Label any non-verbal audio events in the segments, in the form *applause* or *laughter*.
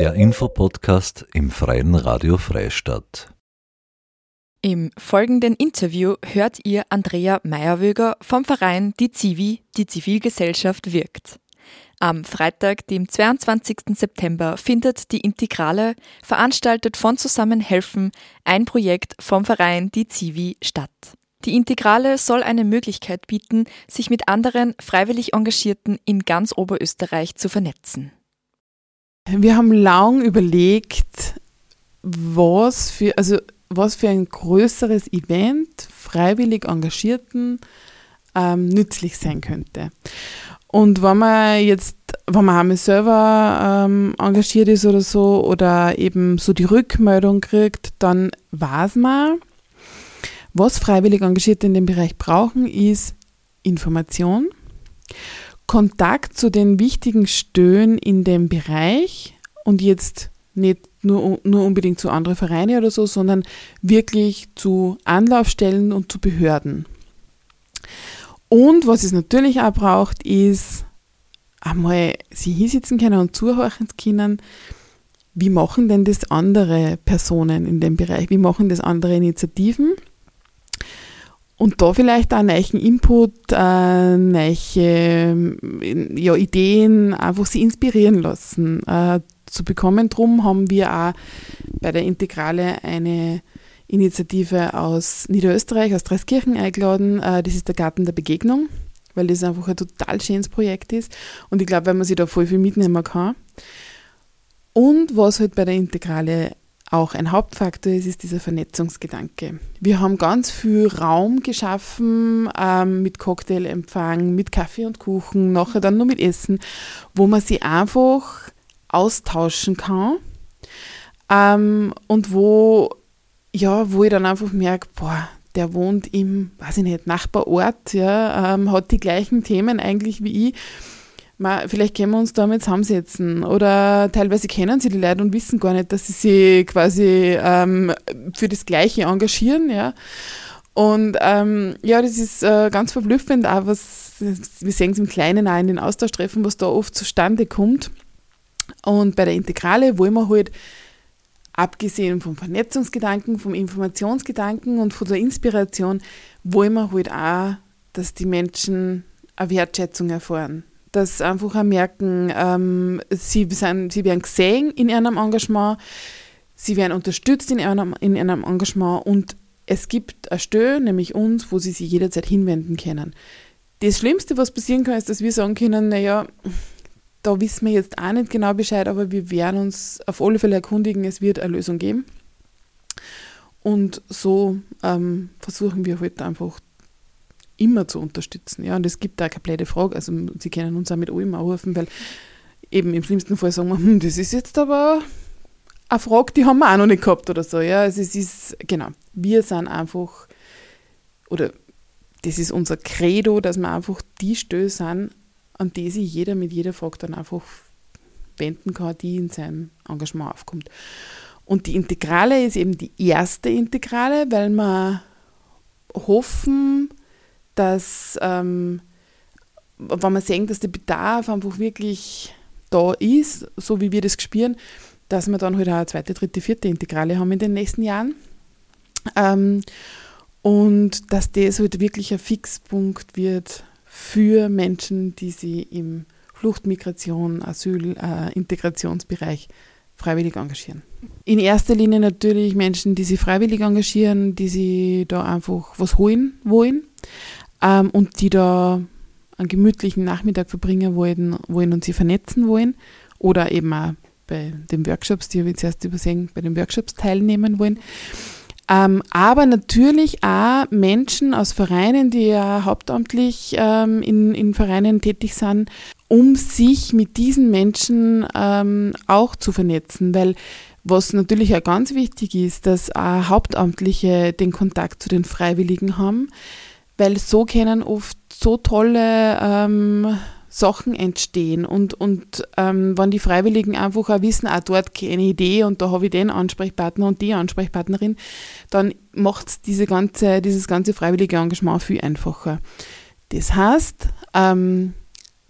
Der Infopodcast im Freien Radio Freistadt. Im folgenden Interview hört ihr Andrea Meyerwöger vom Verein Die Zivi, die Zivilgesellschaft wirkt. Am Freitag, dem 22. September, findet die Integrale, veranstaltet von Zusammenhelfen, ein Projekt vom Verein Die Zivi statt. Die Integrale soll eine Möglichkeit bieten, sich mit anderen freiwillig Engagierten in ganz Oberösterreich zu vernetzen. Wir haben lang überlegt, was für, also was für ein größeres Event freiwillig Engagierten ähm, nützlich sein könnte. Und wenn man jetzt, wenn man einmal selber ähm, engagiert ist oder so, oder eben so die Rückmeldung kriegt, dann weiß man, was freiwillig Engagierte in dem Bereich brauchen, ist Information, Kontakt zu den wichtigen Stöhen in dem Bereich und jetzt nicht nur, nur unbedingt zu anderen Vereinen oder so, sondern wirklich zu Anlaufstellen und zu Behörden. Und was es natürlich auch braucht, ist einmal sie hinsitzen können und zuhören können, wie machen denn das andere Personen in dem Bereich, wie machen das andere Initiativen und da vielleicht auch neuen Input, äh, neue ja, Ideen, einfach sie inspirieren lassen äh, zu bekommen. Darum haben wir auch bei der Integrale eine Initiative aus Niederösterreich, aus Dreiskirchen eingeladen. Äh, das ist der Garten der Begegnung, weil das einfach ein total schönes Projekt ist. Und ich glaube, weil man sich da voll viel mitnehmen kann. Und was halt bei der Integrale auch ein Hauptfaktor ist, ist dieser Vernetzungsgedanke. Wir haben ganz viel Raum geschaffen ähm, mit Cocktailempfang, mit Kaffee und Kuchen, nachher dann nur mit Essen, wo man sich einfach austauschen kann ähm, und wo, ja, wo ich dann einfach merke, boah, der wohnt im, weiß ich nicht, Nachbarort, ja, ähm, hat die gleichen Themen eigentlich wie ich Ma, vielleicht können wir uns da mal zusammensetzen. Oder teilweise kennen sie die Leute und wissen gar nicht, dass sie sich quasi ähm, für das Gleiche engagieren. Ja. Und ähm, ja, das ist äh, ganz verblüffend, auch was, wir sehen es im Kleinen auch in den Austauschtreffen, was da oft zustande kommt. Und bei der Integrale wollen wir halt, abgesehen vom Vernetzungsgedanken, vom Informationsgedanken und von der Inspiration, wollen wir halt auch, dass die Menschen eine Wertschätzung erfahren dass einfach auch merken, ähm, sie, sind, sie werden gesehen in ihrem Engagement, sie werden unterstützt in ihrem, in ihrem Engagement und es gibt eine Stelle, nämlich uns, wo sie sich jederzeit hinwenden können. Das Schlimmste, was passieren kann, ist, dass wir sagen können, naja, da wissen wir jetzt auch nicht genau Bescheid, aber wir werden uns auf alle Fälle erkundigen, es wird eine Lösung geben. Und so ähm, versuchen wir heute halt einfach immer zu unterstützen. Ja, und es gibt da keine blöde Frage. Also Sie können uns auch mit allem anrufen, weil eben im schlimmsten Fall sagen wir, hm, das ist jetzt aber eine Frage, die haben wir auch noch nicht gehabt oder so. Ja, also es ist, genau, wir sind einfach, oder das ist unser Credo, dass wir einfach die Stöße sind, an die sich jeder mit jeder Frage dann einfach wenden kann, die in seinem Engagement aufkommt. Und die Integrale ist eben die erste Integrale, weil wir hoffen, dass, ähm, wenn man sehen, dass der Bedarf einfach wirklich da ist, so wie wir das spüren, dass wir dann halt auch eine zweite, dritte, vierte Integrale haben in den nächsten Jahren. Ähm, und dass das halt wirklich ein Fixpunkt wird für Menschen, die sich im Flucht, Migration, Asyl, äh, Integrationsbereich freiwillig engagieren. In erster Linie natürlich Menschen, die sich freiwillig engagieren, die sich da einfach was holen wollen ähm, und die da einen gemütlichen Nachmittag verbringen wollen, wollen und sie vernetzen wollen. Oder eben auch bei den Workshops, die habe ich zuerst übersehen, bei den Workshops teilnehmen wollen. Ähm, aber natürlich auch Menschen aus Vereinen, die ja hauptamtlich ähm, in, in Vereinen tätig sind, um sich mit diesen Menschen ähm, auch zu vernetzen, weil was natürlich auch ganz wichtig ist, dass auch Hauptamtliche den Kontakt zu den Freiwilligen haben, weil so können oft so tolle ähm, Sachen entstehen und, und ähm, wenn die Freiwilligen einfach auch wissen, auch dort keine Idee und da habe ich den Ansprechpartner und die Ansprechpartnerin, dann macht diese ganze, dieses ganze freiwillige Engagement viel einfacher. Das heißt, ähm,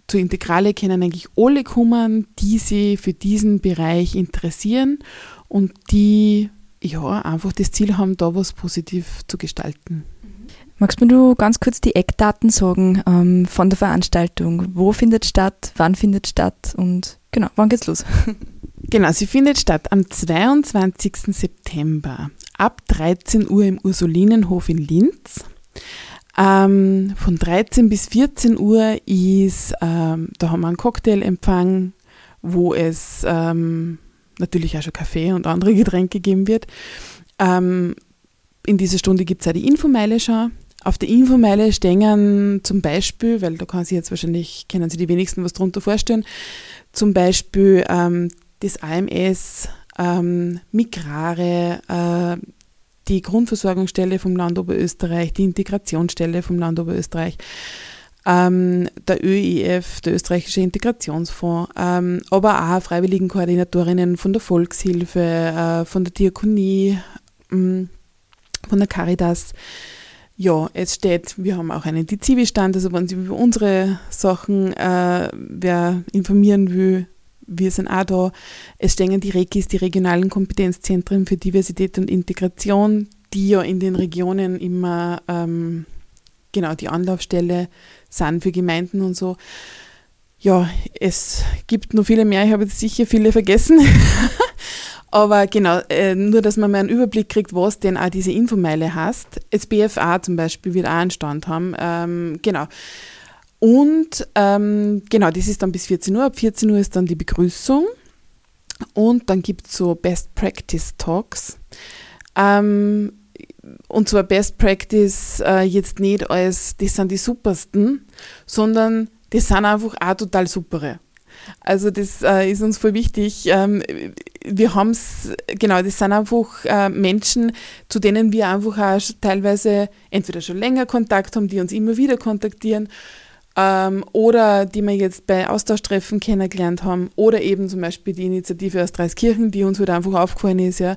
zur Integrale können eigentlich alle kommen, die sich für diesen Bereich interessieren und die ja einfach das Ziel haben, da was positiv zu gestalten. Magst mir du ganz kurz die Eckdaten sagen ähm, von der Veranstaltung? Wo findet statt? Wann findet statt? Und genau, wann geht's los? *laughs* Genau, sie findet statt am 22. September ab 13 Uhr im Ursulinenhof in Linz. Ähm, von 13 bis 14 Uhr ist, ähm, da haben wir einen Cocktailempfang, wo es ähm, natürlich auch schon Kaffee und andere *laughs* Getränke geben wird. Ähm, in dieser Stunde gibt es auch die Infomeile schon. Auf der Infomeile stehen zum Beispiel, weil da kann sich jetzt wahrscheinlich, können sich die wenigsten was darunter vorstellen, zum Beispiel ähm, das AMS, ähm, Migrare, äh, die Grundversorgungsstelle vom Land Oberösterreich, die Integrationsstelle vom Land Oberösterreich, ähm, der ÖIF, der Österreichische Integrationsfonds, ähm, aber auch Freiwilligenkoordinatorinnen von der Volkshilfe, äh, von der Diakonie, ähm, von der Caritas. Ja, es steht, wir haben auch einen Dizivi-Stand, also wenn Sie über unsere Sachen äh, wer informieren will, wir sind auch da. Es stehen die REKIs, die regionalen Kompetenzzentren für Diversität und Integration, die ja in den Regionen immer ähm, genau die Anlaufstelle sind für Gemeinden und so. Ja, es gibt noch viele mehr, ich habe jetzt sicher viele vergessen. *laughs* Aber genau, äh, nur dass man mal einen Überblick kriegt, was denn auch diese Infomeile heißt. Das BFA zum Beispiel wird auch einen Stand haben. Ähm, genau. Und ähm, genau, das ist dann bis 14 Uhr. Ab 14 Uhr ist dann die Begrüßung. Und dann gibt es so Best Practice Talks. Ähm, und zwar Best Practice äh, jetzt nicht als, das sind die supersten, sondern das sind einfach auch total supere. Also das äh, ist uns voll wichtig. Ähm, wir haben es, genau, das sind einfach äh, Menschen, zu denen wir einfach auch teilweise entweder schon länger Kontakt haben, die uns immer wieder kontaktieren ähm, oder die wir jetzt bei Austauschtreffen kennengelernt haben oder eben zum Beispiel die Initiative aus Dreiskirchen, die uns halt einfach aufgefallen ist, ja.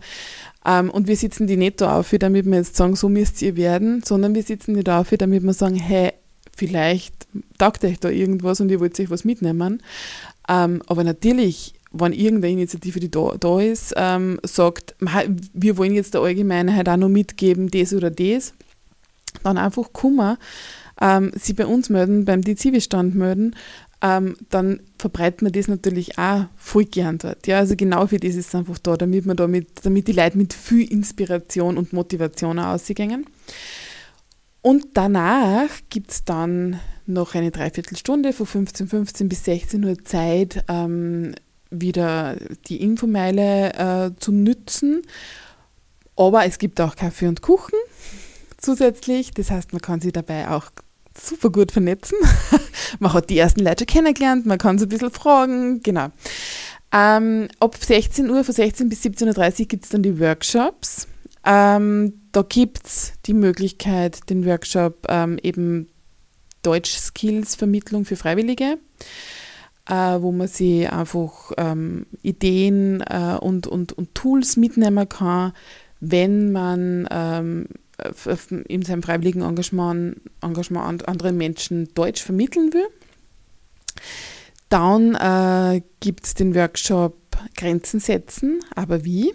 Ähm, und wir sitzen die nicht da auf, damit wir jetzt sagen, so müsst ihr werden, sondern wir sitzen die da auf, damit wir sagen, hey, vielleicht taugt euch da irgendwas und ihr wollt euch was mitnehmen. Ähm, aber natürlich, wenn irgendeine Initiative, die da, da ist, ähm, sagt, wir wollen jetzt der Allgemeinheit auch noch mitgeben, das oder das, dann einfach kommen, ähm, sie bei uns melden, beim DZIV-Stand melden, ähm, dann verbreiten wir das natürlich auch voll gern dort. Ja, also genau für das ist es einfach da, damit, man damit, damit die Leute mit viel Inspiration und Motivation ausgehen. Und danach gibt es dann noch eine Dreiviertelstunde von 15.15 15 bis 16 Uhr Zeit, ähm, wieder die Infomeile äh, zu nützen. Aber es gibt auch Kaffee und Kuchen zusätzlich. Das heißt, man kann sich dabei auch super gut vernetzen. *laughs* man hat die ersten Leute kennengelernt, man kann so ein bisschen fragen, genau. Ähm, ab 16 Uhr, von 16 bis 17.30 Uhr gibt es dann die Workshops. Ähm, da gibt es die Möglichkeit, den Workshop ähm, eben Deutsch-Skills-Vermittlung für Freiwillige, äh, wo man sich einfach ähm, Ideen äh, und, und, und Tools mitnehmen kann, wenn man ähm, in seinem freiwilligen Engagement, Engagement anderen Menschen Deutsch vermitteln will. Dann äh, gibt es den Workshop Grenzen setzen, aber wie?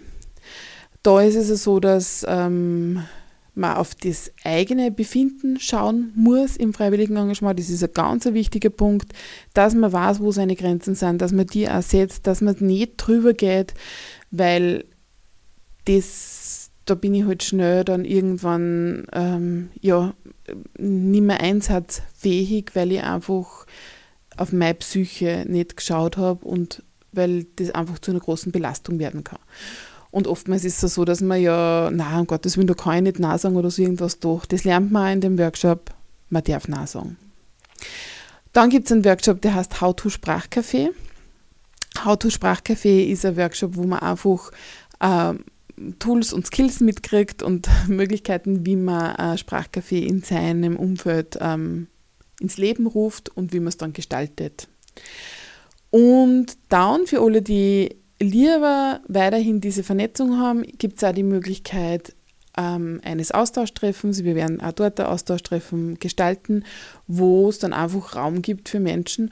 Da ist es so, dass ähm, man auf das eigene Befinden schauen muss im freiwilligen Engagement. Das ist ein ganz wichtiger Punkt, dass man weiß, wo seine Grenzen sind, dass man die auch setzt, dass man nicht drüber geht, weil das, da bin ich halt schnell dann irgendwann ähm, ja, nicht mehr einsatzfähig, weil ich einfach auf meine Psyche nicht geschaut habe und weil das einfach zu einer großen Belastung werden kann. Und oftmals ist es so, dass man ja, na, um Gottes Willen, da kann ich nicht Nein sagen oder so irgendwas doch. Das lernt man auch in dem Workshop, man darf Nein sagen. Dann gibt es einen Workshop, der heißt How to Sprachcafé. How to Sprachcafé ist ein Workshop, wo man einfach äh, Tools und Skills mitkriegt und *laughs* Möglichkeiten, wie man ein Sprachcafé in seinem Umfeld ähm, ins Leben ruft und wie man es dann gestaltet. Und dann für alle, die lieber weiterhin diese Vernetzung haben, gibt es auch die Möglichkeit ähm, eines Austauschtreffens. Wir werden auch dort ein Austauschtreffen gestalten, wo es dann einfach Raum gibt für Menschen,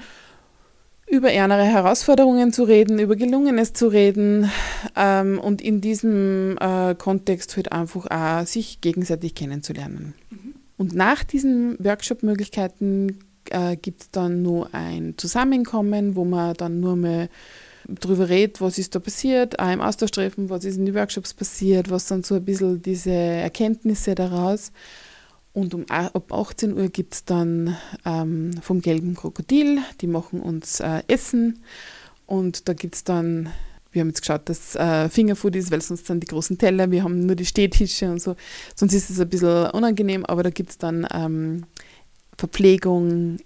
über ärmere Herausforderungen zu reden, über Gelungenes zu reden ähm, und in diesem äh, Kontext halt einfach auch sich gegenseitig kennenzulernen. Mhm. Und nach diesen Workshop-Möglichkeiten äh, gibt es dann nur ein Zusammenkommen, wo man dann nur mal drüber redet, was ist da passiert, auch im Austausch treffen, was ist in den Workshops passiert, was sind so ein bisschen diese Erkenntnisse daraus. Und um, ab 18 Uhr gibt es dann ähm, vom Gelben Krokodil, die machen uns äh, Essen und da gibt es dann, wir haben jetzt geschaut, dass äh, Fingerfood ist, weil sonst sind die großen Teller, wir haben nur die Stehtische und so, sonst ist es ein bisschen unangenehm, aber da gibt es dann ähm, Verpflegung,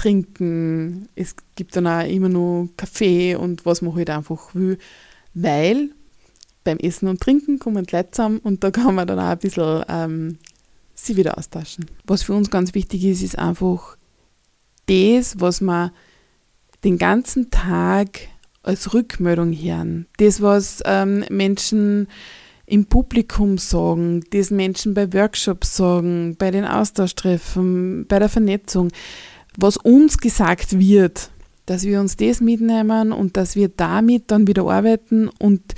Trinken, es gibt dann auch immer nur Kaffee und was man halt einfach will, weil beim Essen und Trinken kommen die Leute zusammen und da kann man dann auch ein bisschen ähm, sie wieder austauschen. Was für uns ganz wichtig ist, ist einfach das, was man den ganzen Tag als Rückmeldung hören. Das, was ähm, Menschen im Publikum sagen, das Menschen bei Workshops sagen, bei den Austauschtreffen, bei der Vernetzung, was uns gesagt wird, dass wir uns das mitnehmen und dass wir damit dann wieder arbeiten und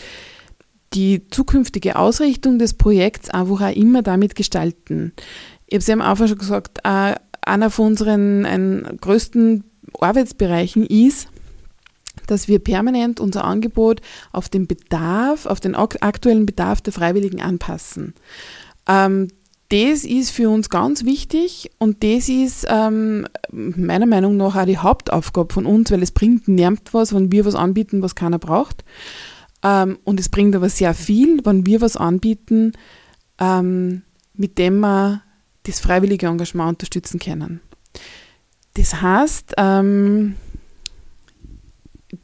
die zukünftige Ausrichtung des Projekts einfach auch immer damit gestalten. Ich habe es ja am Anfang schon gesagt, äh, einer von unseren größten Arbeitsbereichen ist, dass wir permanent unser Angebot auf den Bedarf, auf den aktuellen Bedarf der Freiwilligen anpassen. Ähm, das ist für uns ganz wichtig und das ist ähm, meiner Meinung nach auch die Hauptaufgabe von uns, weil es bringt niemand was, wenn wir was anbieten, was keiner braucht. Ähm, und es bringt aber sehr viel, wenn wir was anbieten, ähm, mit dem wir das freiwillige Engagement unterstützen können. Das heißt, ähm,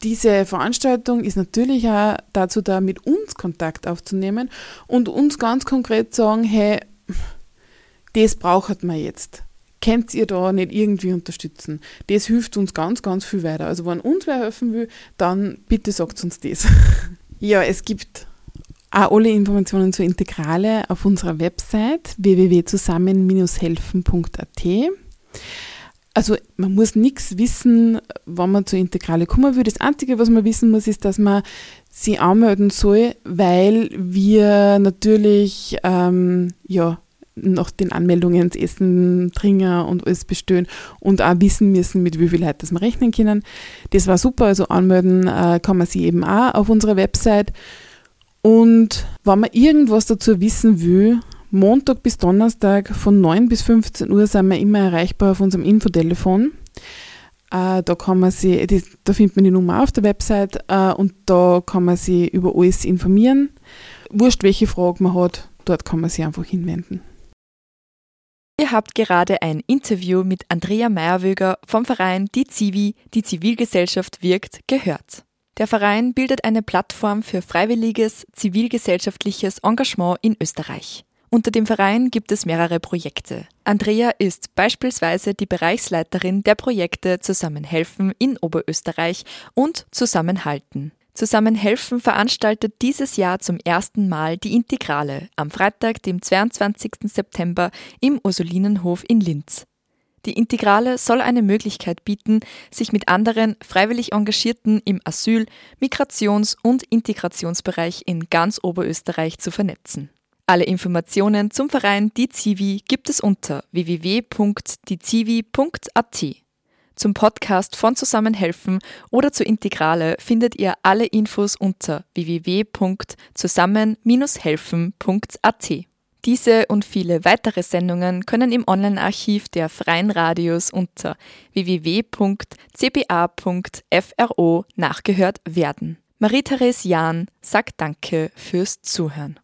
diese Veranstaltung ist natürlich auch dazu da, mit uns Kontakt aufzunehmen und uns ganz konkret sagen, hey, das braucht man jetzt. Könnt ihr da nicht irgendwie unterstützen? Das hilft uns ganz, ganz viel weiter. Also wenn uns wer helfen will, dann bitte sagt uns das. *laughs* ja, es gibt auch alle Informationen zur Integrale auf unserer Website www.zusammen-helfen.at. Also man muss nichts wissen, wann man zur Integrale kommen will. Das Einzige, was man wissen muss, ist, dass man sie anmelden soll, weil wir natürlich ähm, ja, nach den Anmeldungen das Essen, Trinken und alles bestellen und auch wissen müssen, mit wie viel Leuten das wir rechnen können. Das war super, also anmelden äh, kann man sie eben auch auf unserer Website. Und wenn man irgendwas dazu wissen will, Montag bis Donnerstag von 9 bis 15 Uhr sind wir immer erreichbar auf unserem Infotelefon. Äh, da kann man sie, da findet man die Nummer auf der Website äh, und da kann man sie über alles informieren. Wurscht, welche Frage man hat, dort kann man sie einfach hinwenden. Ihr habt gerade ein Interview mit Andrea Meyerwöger vom Verein Die Zivi, die Zivilgesellschaft wirkt, gehört. Der Verein bildet eine Plattform für freiwilliges zivilgesellschaftliches Engagement in Österreich. Unter dem Verein gibt es mehrere Projekte. Andrea ist beispielsweise die Bereichsleiterin der Projekte Zusammenhelfen in Oberösterreich und Zusammenhalten. Zusammenhelfen veranstaltet dieses Jahr zum ersten Mal die Integrale am Freitag, dem 22. September im Ursulinenhof in Linz. Die Integrale soll eine Möglichkeit bieten, sich mit anderen freiwillig Engagierten im Asyl-, Migrations- und Integrationsbereich in ganz Oberösterreich zu vernetzen. Alle Informationen zum Verein Die Zivi gibt es unter www.diezivi.at. Zum Podcast von Zusammenhelfen oder zur Integrale findet ihr alle Infos unter www.zusammen-helfen.at. Diese und viele weitere Sendungen können im Online-Archiv der Freien Radios unter www.cba.fro nachgehört werden. Marie-Therese Jahn sagt Danke fürs Zuhören.